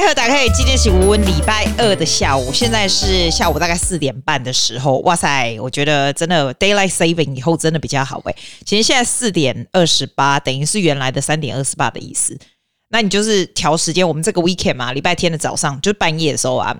大家好今天是吴文礼拜二的下午，现在是下午大概四点半的时候。哇塞，我觉得真的 daylight saving 以后真的比较好哎。其实现在四点二十八，等于是原来的三点二十八的意思。那你就是调时间，我们这个 weekend 嘛，礼拜天的早上就半夜的时候啊，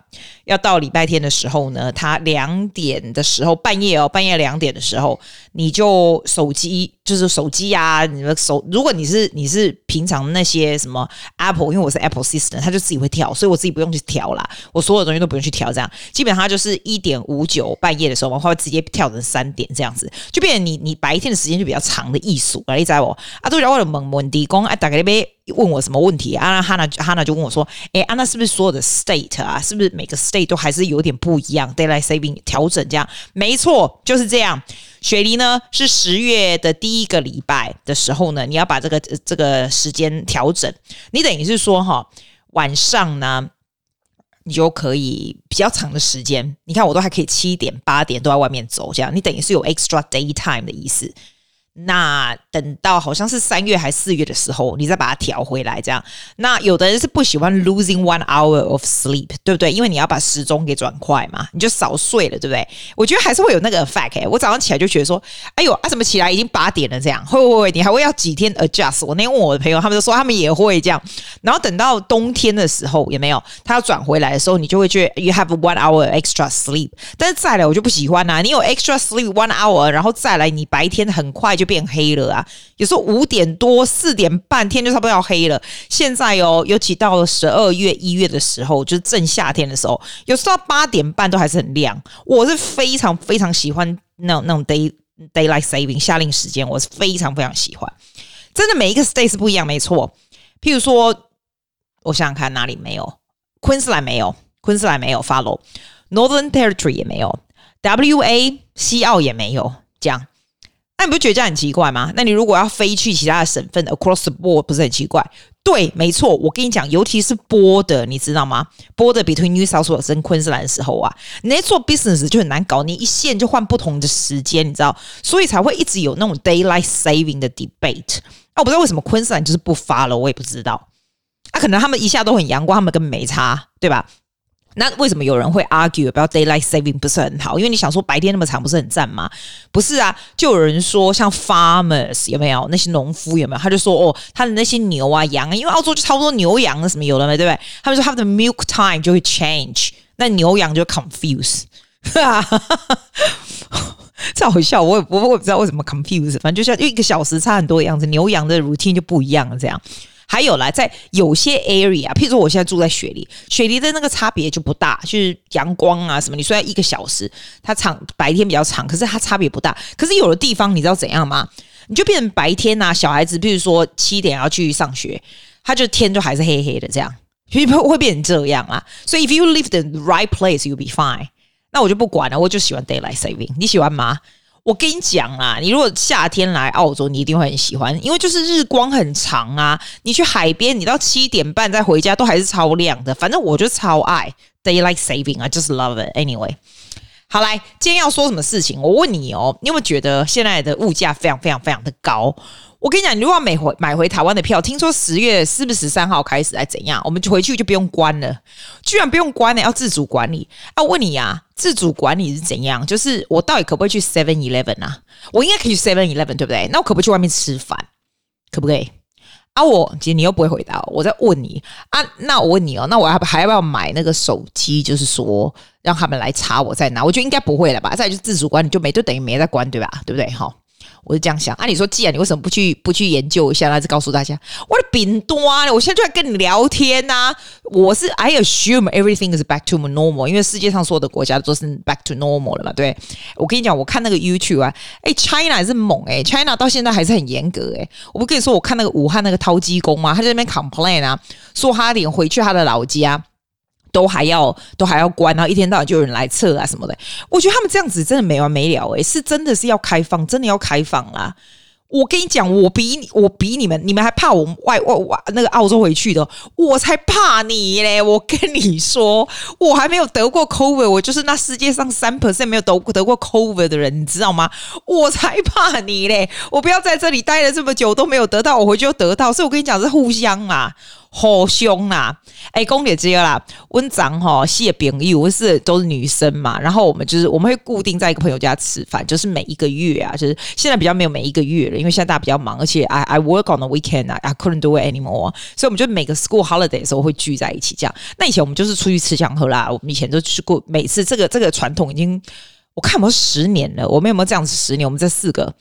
要到礼拜天的时候呢，他两点的时候半夜哦，半夜两点的时候，你就手机就是手机啊，你的手，如果你是你是平常那些什么 Apple，因为我是 Apple System，它就自己会跳，所以我自己不用去调啦，我所有东西都不用去调，这样基本上就是一点五九半夜的时候，它会直接跳成三点这样子，就变成你你白天的时间就比较长的艺术啊，你知道不？啊，都叫我的蒙蒙地公啊，打开那边。问我什么问题啊？哈娜哈娜就问我说：“哎，安娜是不是所有的 state 啊？是不是每个 state 都还是有点不一样？Daylight saving 调整这样？没错，就是这样。雪梨呢是十月的第一个礼拜的时候呢，你要把这个这个时间调整。你等于是说哈，晚上呢你就可以比较长的时间。你看我都还可以七点八点都在外面走，这样你等于是有 extra daytime 的意思。”那等到好像是三月还是四月的时候，你再把它调回来，这样。那有的人是不喜欢 losing one hour of sleep，对不对？因为你要把时钟给转快嘛，你就少睡了，对不对？我觉得还是会有那个 effect、欸。我早上起来就觉得说，哎呦啊，怎么起来已经八点了？这样会不会？你还会要几天 adjust？我那天问我的朋友，他们就说他们也会这样。然后等到冬天的时候，有没有？他要转回来的时候，你就会觉得 you have one hour extra sleep。但是再来，我就不喜欢呐、你有 extra sleep one hour，然后再来，你白天很快就变黑了啊！有时候五点多、四点半天就差不多要黑了。现在哦，尤其到了十二月、一月的时候，就是正夏天的时候，有时候八点半都还是很亮。我是非常非常喜欢那种那种 day daylight saving 夏令时间，我是非常非常喜欢。真的每一个 state 是不一样，没错。譬如说，我想想看哪里没有，昆士兰没有，昆士兰没有 follow Northern Territory 也没有，WA 西澳也没有，这样。那你不觉得这样很奇怪吗？那你如果要飞去其他的省份，across the board 不是很奇怪？对，没错。我跟你讲，尤其是 board，你知道吗？board between New South Wales 跟昆士兰的时候啊，你在做 business 就很难搞，你一线就换不同的时间，你知道，所以才会一直有那种 daylight saving 的 debate。啊，我不知道为什么昆士兰就是不发了，我也不知道。啊，可能他们一下都很阳光，他们根本没差，对吧？那为什么有人会 argue 不要 daylight saving 不是很好？因为你想说白天那么长不是很赞吗？不是啊，就有人说像 farmers 有没有那些农夫有没有？他就说哦，他的那些牛啊羊啊，因为澳洲就差不多牛羊什么有了没，对不对？他们说他们的 milk time 就会 change，那牛羊就 confuse，哈哈哈，这好笑，我也我我也不知道为什么 confuse，反正就像一个小时差很多的样子，牛羊的 routine 就不一样了这样。还有啦，在有些 area，譬如说我现在住在雪梨，雪梨的那个差别就不大，就是阳光啊什么。你虽然一个小时，它长白天比较长，可是它差别不大。可是有的地方你知道怎样吗？你就变成白天啊，小孩子譬如说七点要去上学，他就天就还是黑黑的这样，所以会变成这样啊。所以 if you live the right place, you'll be fine。那我就不管了，我就喜欢 daylight saving，你喜欢吗？我跟你讲啊，你如果夏天来澳洲，你一定会很喜欢，因为就是日光很长啊。你去海边，你到七点半再回家都还是超亮的。反正我就超爱 daylight saving，I just love it anyway。好来，今天要说什么事情？我问你哦，你有没有觉得现在的物价非常非常非常的高？我跟你讲，你如果要买回买回台湾的票，听说十月是不是十三号开始，还怎样？我们就回去就不用关了，居然不用关了，要自主管理。啊，问你呀，自主管理是怎样？就是我到底可不可以去 Seven Eleven 啊？我应该可以去 Seven Eleven，对不对？那我可不可以去外面吃饭？可不可以？啊我，我其实你又不会回答，我在问你啊。那我问你哦，那我还还要不要买那个手机？就是说让他们来查我在哪？我觉得应该不会了吧？再就是自主管理就没，就等于没在关，对吧？对不对？哈。我是这样想，啊，你说既然你为什么不去不去研究一下，那就告诉大家，我的饼多啊！我现在就在跟你聊天呐、啊。我是 I assume everything is back to normal，因为世界上所有的国家都是 back to normal 了嘛。对，我跟你讲，我看那个 YouTube 啊，哎，China 还是猛哎，China 到现在还是很严格哎。我不跟你说，我看那个武汉那个掏机工嘛，他在那边 complain 啊，说他连回去他的老家。都还要都还要关，然后一天到晚就有人来测啊什么的。我觉得他们这样子真的没完没了诶，是真的是要开放，真的要开放啦。我跟你讲，我比你，我比你们，你们还怕我外外外那个澳洲回去的，我才怕你嘞！我跟你说，我还没有得过 COVID，我就是那世界上三 percent 没有得得过 COVID 的人，你知道吗？我才怕你嘞！我不要在这里待了这么久都没有得到，我回去就得到，所以我跟你讲是互相啊。好凶呐！哎，公姐姐啦，温长哈，谢炳玉，我是都是女生嘛。然后我们就是我们会固定在一个朋友家吃饭，就是每一个月啊，就是现在比较没有每一个月了，因为现在大家比较忙，而且 I I work on the weekend 啊，I couldn't do it anymore，所以我们就每个 school holiday 的时候会聚在一起这样。那以前我们就是出去吃香喝辣，我们以前都去过，每次这个这个传统已经。我看有没有十年了，我们有没有这样子十年？我们这四个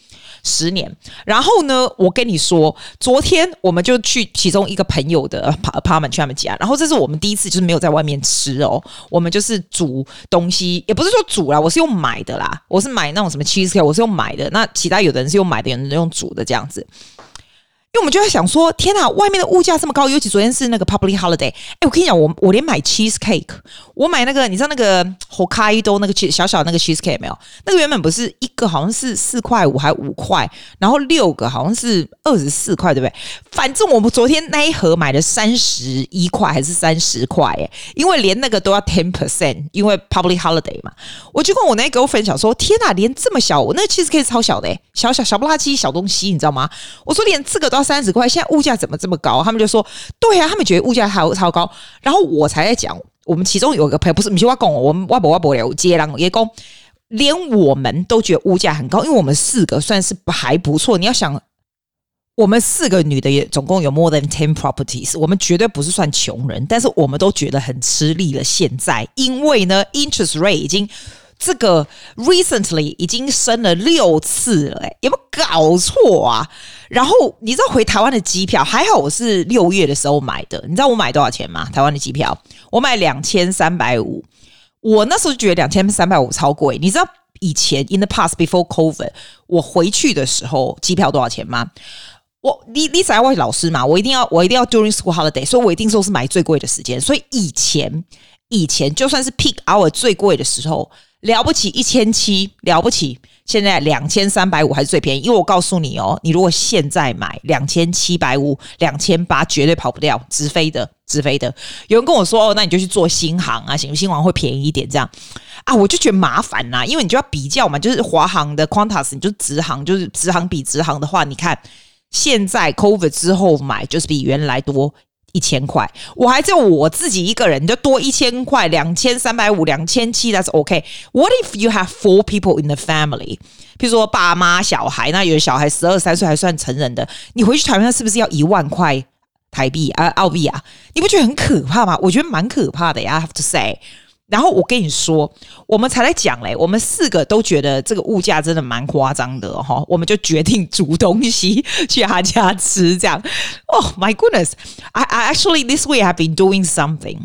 十年。然后呢，我跟你说，昨天我们就去其中一个朋友的 apartment 去他们家，然后这是我们第一次就是没有在外面吃哦，我们就是煮东西，也不是说煮啦，我是用买的啦，我是买那种什么 cheesecake，我是用买的。那其他有的人是用买的，有人用煮的这样子。因为我们就在想说，天哪，外面的物价这么高，尤其昨天是那个 public holiday。哎，我跟你讲，我我连买 cheese cake，我买那个，你知道那个 Hokkaido 那个小小那个 cheese cake 没有？那个原本不是一个好像是四块五还五块，然后六个好像是二十四块，对不对？反正我们昨天那一盒买了三十一块还是三十块？哎，因为连那个都要 ten percent，因为 public holiday 嘛。我就跟我那个分享说，天哪，连这么小，我那个 cheese cake 超小的，小小小不拉几小东西，你知道吗？我说连这个都三十块，现在物价怎么这么高？他们就说：“对啊，他们觉得物价还超高。”然后我才在讲，我们其中有一个朋友，不是你去外公，我们外婆外婆了，接了也公，连我们都觉得物价很高，因为我们四个算是还不错。你要想，我们四个女的也总共有 more than ten properties，我们绝对不是算穷人，但是我们都觉得很吃力了。现在，因为呢，interest rate 已经。这个 recently 已经升了六次了，哎，有没有搞错啊？然后你知道回台湾的机票，还好我是六月的时候买的，你知道我买多少钱吗？台湾的机票我买两千三百五，我那时候就觉得两千三百五超贵。你知道以前 in the past before COVID 我回去的时候机票多少钱吗？我你你在外老师嘛，我一定要我一定要 during school holiday，所以我一定说是买最贵的时间。所以以前以前就算是 peak hour 最贵的时候。了不起一千七，了不起！现在两千三百五还是最便宜，因为我告诉你哦，你如果现在买两千七百五、两千八，绝对跑不掉，直飞的，直飞的。有人跟我说哦，那你就去做新航啊，行，新航会便宜一点，这样啊，我就觉得麻烦呐，因为你就要比较嘛，就是华航的 Qantas，你就直航，就是直航比直航的话，你看现在 COVID 之后买就是比原来多。一千块，我还是我自己一个人，就多一千块，两千三百五，两千七，That's OK。What if you have four people in the family？譬如说爸妈、小孩，那有的小孩十二三岁还算成人的，你回去台湾是不是要一万块台币啊？澳币啊？你不觉得很可怕吗？我觉得蛮可怕的呀，I have to say。然后我跟你说，我们才来讲嘞，我们四个都觉得这个物价真的蛮夸张的哈，我们就决定煮东西去他家吃，这样。Oh my goodness，I I actually this week have been doing something。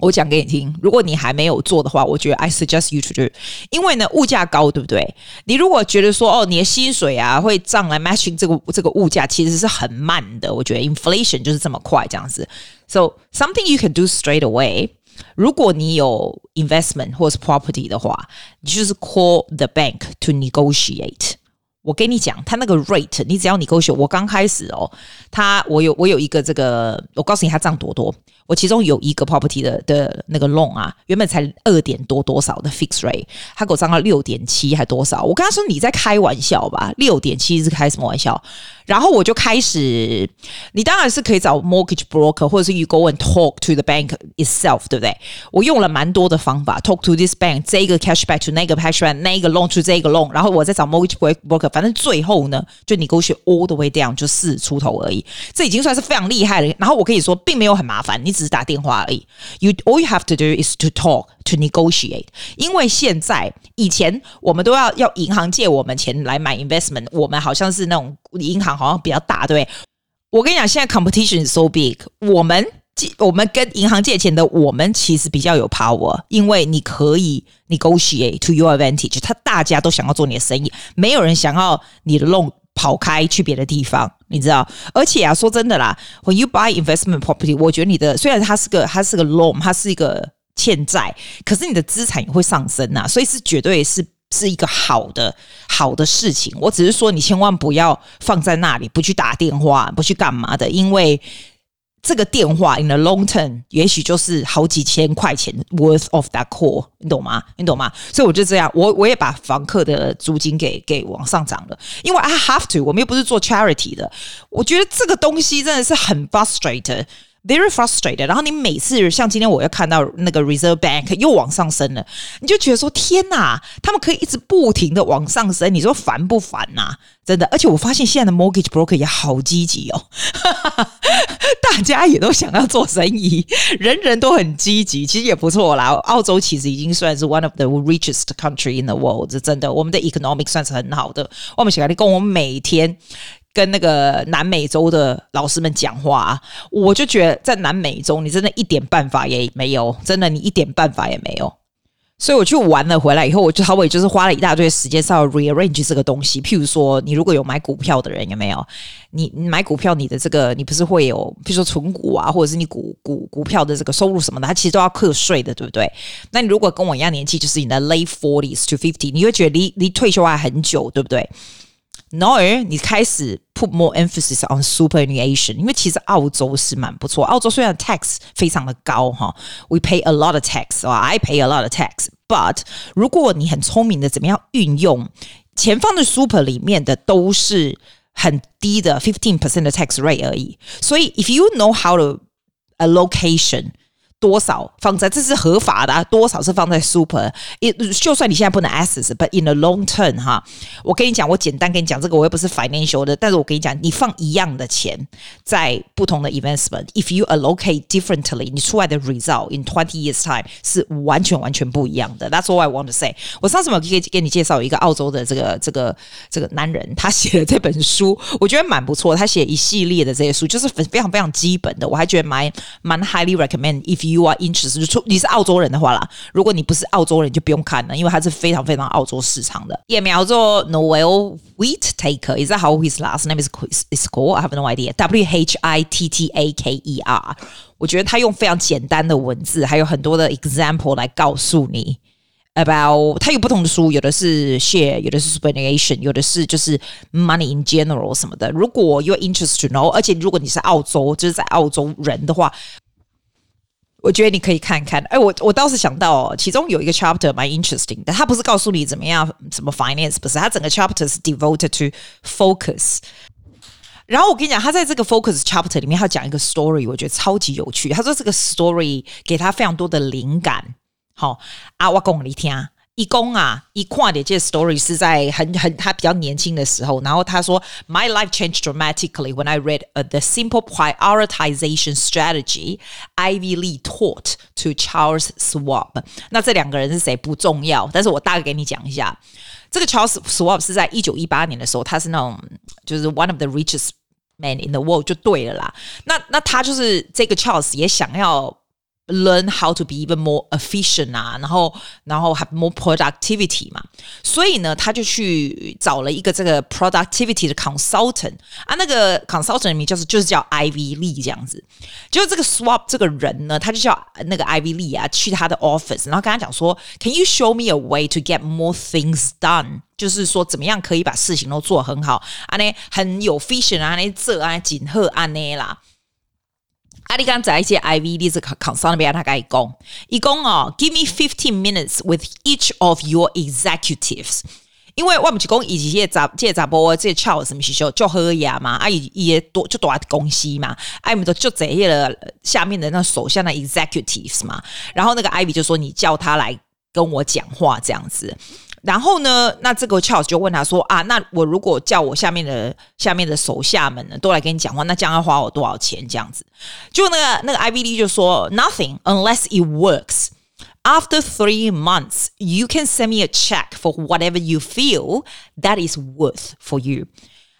我讲给你听，如果你还没有做的话，我觉得 I suggest you to do。因为呢，物价高，对不对？你如果觉得说哦，你的薪水啊会涨来 matching 这个这个物价，其实是很慢的。我觉得 inflation 就是这么快这样子。So something you can do straight away。如果你有 investment 或是 property 的话，你就是 call the bank to negotiate。 我跟你讲，他那个 rate，你只要你勾选。我刚开始哦，他我有我有一个这个，我告诉你他涨多多。我其中有一个 property 的的那个 loan 啊，原本才二点多多少的 fixed rate，他给我涨到六点七还多少？我跟他说，你在开玩笑吧？六点七是开什么玩笑？然后我就开始，你当然是可以找 mortgage broker，或者是 you go and talk to the bank itself，对不对？我用了蛮多的方法，talk to this bank，这个 cashback to 那个 cashback，那个 loan to 这个 loan，然后我再找 mortgage broker，反正最后呢，就 negotiate all the way down，就四出头而已。这已经算是非常厉害了。然后我可以说，并没有很麻烦，你只是打电话而已。You all you have to do is to talk to negotiate。因为现在以前我们都要要银行借我们钱来买 investment，我们好像是那种银行好像比较大，对不对？我跟你讲，现在 competition is so big，我们我们跟银行借钱的，我们其实比较有 power，因为你可以 negotiate to your advantage。他大家都想要做你的生意，没有人想要你的 loan 跑开去别的地方。你知道，而且啊，说真的啦，when you buy investment property，我觉得你的虽然它是个它是个 loan，它是一个欠债，可是你的资产也会上升呐，所以是绝对是是一个好的好的事情。我只是说，你千万不要放在那里，不去打电话，不去干嘛的，因为。这个电话 in the long term 也许就是好几千块钱 worth of that call，你懂吗？你懂吗？所以我就这样，我我也把房客的租金给给往上涨了，因为 I have to，我们又不是做 charity 的。我觉得这个东西真的是很 frustrated。Very frustrated，然后你每次像今天我又看到那个 Reserve Bank 又往上升了，你就觉得说天哪，他们可以一直不停的往上升，你说烦不烦呐？真的，而且我发现现在的 Mortgage Broker 也好积极哦，大家也都想要做生意，人人都很积极，其实也不错啦。澳洲其实已经算是 one of the richest country in the world，是真的，我们的 economic 算是很好的。我们喜欢跟我们每天。跟那个南美洲的老师们讲话啊，我就觉得在南美洲，你真的一点办法也没有，真的你一点办法也没有。所以我去玩了回来以后，我就稍微就是花了一大堆时间，是要 rearrange 这个东西。譬如说，你如果有买股票的人有没有？你你买股票，你的这个你不是会有，譬如说存股啊，或者是你股股股票的这个收入什么的，它其实都要课税的，对不对？那你如果跟我一样年纪，就是你的 late forties to fifty，你会觉得离离退休还很久，对不对？No，你开始 put more emphasis on superannuation，因为其实澳洲是蛮不错。澳洲虽然 tax 非常的高哈，we pay a lot of tax，啊，I pay a lot of tax，but 如果你很聪明的怎么样运用前方的 super 里面的都是很低的 fifteen percent 的 tax rate 而已，所以 if you know how to allocation。 多少放在这是合法的，啊多少是放在 super。也就算你现在不能 access，but in the long term 哈，我跟你讲，我简单跟你讲这个，我又不是 financial 的，但是我跟你讲，你放一样的钱在不同的 investment，if you allocate differently，你出来的 result in twenty years time 是完全完全不一样的。That's all I want to say。我上次有可以给你介绍一个澳洲的这个这个这个男人，他写的这本书，我觉得蛮不错。他写一系列的这些书，就是非常非常基本的，我还觉得蛮蛮 highly recommend if you You are interested，就你是澳洲人的话啦，如果你不是澳洲人，就不用看了，因为它是非常非常澳洲市场的。也苗做 Noel Whittaker，is that how his last name is is called? I have no idea. W H I T T A K E R。我觉得他用非常简单的文字，还有很多的 example 来告诉你 about。他有不同的书，有的是 share，有的是 superannuation，有的是就是 money in general 什么的。如果 you're interested to know，而且如果你是澳洲，就是在澳洲人的话。我觉得你可以看看，哎，我我倒是想到，其中有一个 chapter 蛮 interesting 的，它不是告诉你怎么样什么 finance，不是，它整个 chapter 是 devoted to focus。然后我跟你讲，他在这个 focus chapter 里面，他讲一个 story，我觉得超级有趣。他说这个 story 给他非常多的灵感。好，啊，我讲你听。一公啊，一跨点这 story 是在很很他比较年轻的时候，然后他说，My life changed dramatically when I read、uh, the simple prioritization strategy Ivy Lee taught to Charles Schwab。那这两个人是谁不重要，但是我大概给你讲一下，这个 Charles Schwab 是在一九一八年的时候，他是那种就是 one of the richest men in the world 就对了啦。那那他就是这个 Charles 也想要。 Learn how to be even more efficient 啊，然后然后 have more productivity 嘛，所以呢，他就去找了一个这个 productivity 的 consultant 啊，那个 consultant 的名就是就是叫 Ivy Lee 这样子，就是这个 Swap 这个人呢，他就叫那个 Ivy Lee 啊，去他的 office，然后跟他讲说，Can you show me a way to get more things done？就是说怎么样可以把事情都做很好啊？呢很有 efficient 啊，那这啊，锦贺啊那啦。阿里刚在一些 I V 例子，考考桑那边他讲，伊讲哦，Give me fifteen minutes with each of your executives，因为我们是讲，以及这杂这杂波这些 Charles 咪许秀，就喝呀嘛，啊伊伊多就多公司嘛，啊我们就就这些了下面的那手下的 executives 嘛，然后那个 I V 就说，你叫他来跟我讲话这样子。然后呢，那这个 Charles 就问他说：“啊，那我如果叫我下面的下面的手下们呢，都来跟你讲话，那将要花我多少钱？这样子？”就那个那个 Ivy Lee 就说：“Nothing unless it works. After three months, you can send me a check for whatever you feel that is worth for you。”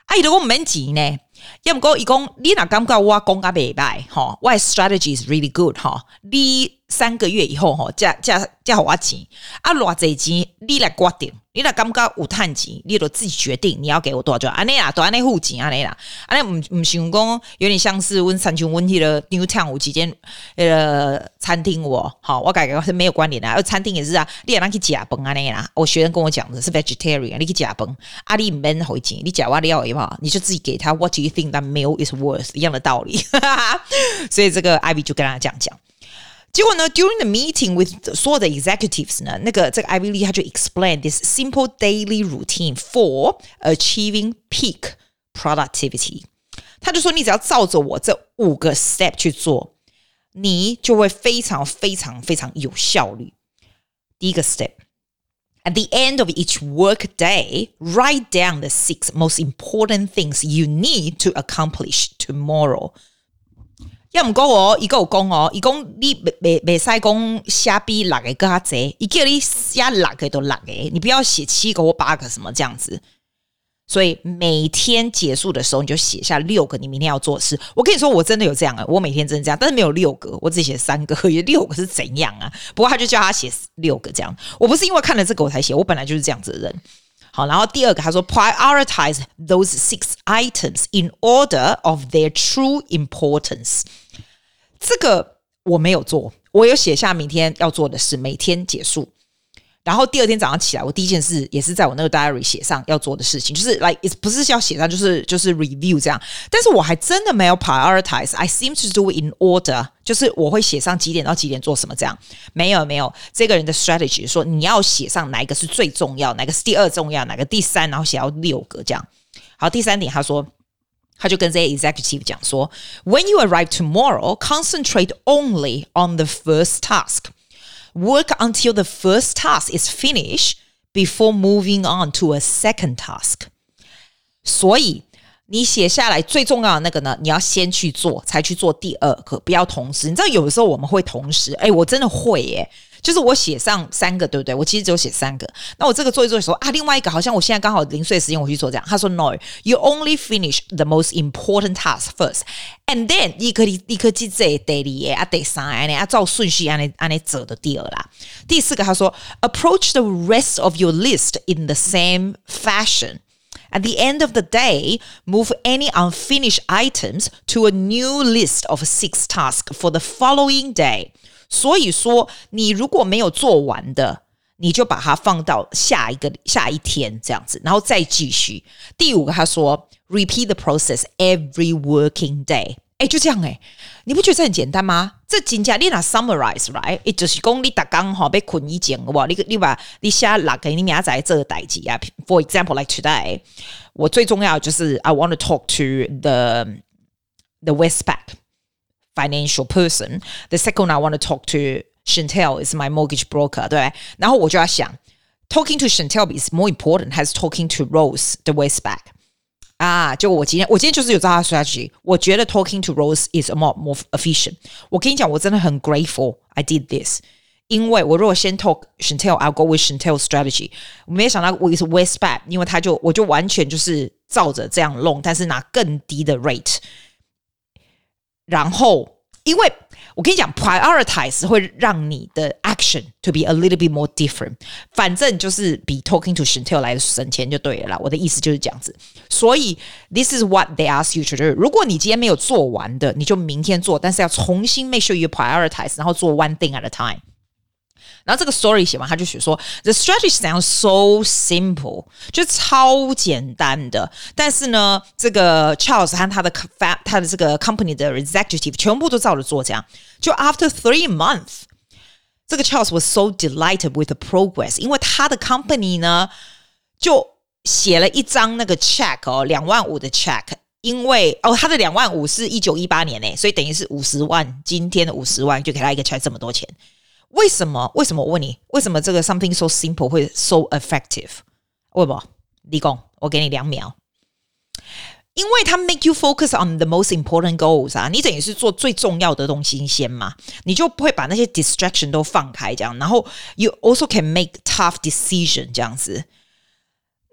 啊，伊都讲免钱呢，要么讲伊讲你哪感觉我讲甲袂歹哈，我 strategy is really good 哈，你。三个月以后，哈，加加加好我钱。啊，偌济钱，你来决定，你来感觉有趁钱，你就自己决定你要给我多少。就安尼啦，都安尼付钱安尼啦，安尼唔唔想讲有点像是阮三千温迄个 Newtown 有几间呃餐厅我好，我感觉是没有关联的，而餐厅也是啊，你也让去食饭安尼啦，我学生跟我讲的是 vegetarian，你去食饭，啊你唔免回钱，你食完了以后，你就自己给他 What do you think that meal is worth 一样的道理，所以这个 Ivy 就跟他这样讲。结果呢，during the meeting with 所有的 executives 呢，那个这个 Ivy Lee 他就 explain this simple daily routine for achieving peak productivity。他就说，你只要照着我这五个 step 去做，你就会非常非常非常有效率。第一个 step，at the end of each work day, write down the six most important things you need to accomplish tomorrow。 要唔讲哦，伊个有讲哦，伊讲你未未未使讲写比六个更加侪，伊叫你写六个都六个，你不要写七个或八个什么这样子。所以每天结束的时候，你就写下六个你明天要做的事。我跟你说，我真的有这样啊，我每天真的这样，但是没有六个，我只写三个，有 六个是怎样啊？不过他就叫他写六个这样。我不是因为看了这个我才写，我本来就是这样子的人。好，然后第二个他说，prioritize those six items in order of their true importance。这个我没有做，我有写下明天要做的事，每天结束。然后第二天早上起来，我第一件事也是在我那个 diary 写上要做的事情，就是 like 不是要写上，就是就是 review 这样。但是我还真的没有 prioritize。I seem to do it in order，就是我会写上几点到几点做什么这样。没有没有，这个人的 strategy 说你要写上哪一个是最重要，哪个是第二重要，哪个第三，然后写到六个这样。好，第三点他说，他就跟这些 executive 讲说，When you arrive tomorrow, concentrate only on the first task. Work until the first task is finished before moving on to a second task。所以你写下来最重要的那个呢，你要先去做，才去做第二个，不要同时。你知道有的时候我们会同时，哎，我真的会耶。 就是我写上三个，对不对？我其实只有写三个。那我这个做一做的时候啊，另外一个好像我现在刚好零碎时间，我去做这样。他说：“No，you only finish the most important task first，and then 你可以立刻记这第二个啊，第三个啊，照顺序按呢按呢走的第二啦。第四个他说：“Approach the rest of your list in the same fashion. At the end of the day, move any unfinished items to a new list of six tasks for the following day.” 所以说，你如果没有做完的，你就把它放到下一个下一天这样子，然后再继续。第五个，他说，repeat the process every working day。哎，就这样哎，你不觉得这很简单吗？这真正你拿 summarize right，也就是讲你打刚好被困一件，哇，你你把你下哪个你明仔这个代志啊？For example, like today，我最重要就是 I want to talk to the the Westpac。financial person. The second I want to talk to Chantel is my mortgage broker，对，然后我就要想，talking to Chantel is more important has talking to Rose the Westpac 啊。就我今天，我今天就是有这样 strategy。我觉得 talking to Rose is more more efficient。我跟你讲，我真的很 grateful I did this，因为我如果先 talk Chantel，I'll go with Chantel strategy。我没想到我是 Westpac，因为他就我就完全就是照着这样弄，但是拿更低的 rate。 然后，因为我跟你讲，prioritize 会让你的 action to be a little bit more different。反正就是比 talking to Chantel 来省钱就对了啦。我的意思就是这样子。所以，this is what they ask you to do。如果你今天没有做完的，你就明天做，但是要重新 make sure you prioritize，然后做 one thing at a time。 然后这个 story 写完，他就写说，the strategy sounds so simple，就超简单的。但是呢，这个 Charles 和他的他的这个 company 的 executive 全部都照着做，这样。就 after three months，这个 Charles was so delighted with the progress，因为他的 company 呢，就写了一张那个 check 哦，两万五的 check，因为哦，他的两万五是一九一八年诶，所以等于是五十万，今天的五十万就给他一个 check 这么多钱。 为什么？为什么？我问你，为什么这个 something so simple 会 so effective？为什么？立功，我给你两秒。因为它 make you focus on the most important goals 啊，你等于是做最重要的东西先嘛，你就不会把那些 distraction 都放开这样，然后 you also can make tough decision 这样子。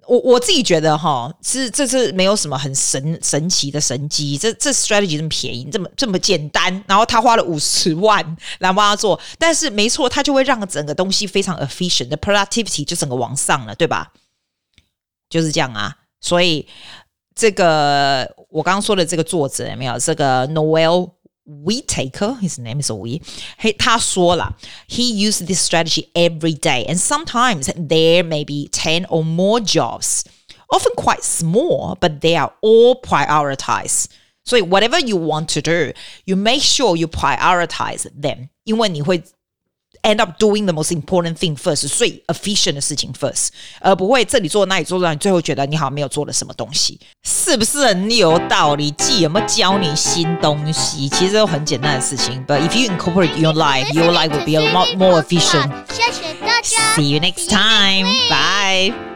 我我自己觉得哈，是这是没有什么很神神奇的神机，这这 strategy 这么便宜，这么这么简单，然后他花了五十万来帮他做，但是没错，他就会让整个东西非常 efficient 的 productivity 就整个往上了，对吧？就是这样啊，所以这个我刚刚说的这个作者有没有这个 Noel？Noel？Whitaker, his name is We. He 他说了，he used this strategy every day, and sometimes there may be ten or more jobs, often quite small, but they are all prioritized. So whatever you want to do, you make sure you prioritize them，因为你会。 End up doing the most important thing first，最 efficient 的事情 first，而不会这里做那里做，让你最后觉得你好像没有做了什么东西，是不是很有道理？记有没有教你新东西？其实都很简单的事情。But if you incorporate your life, your life will be a lot more efficient. See you next time. Bye.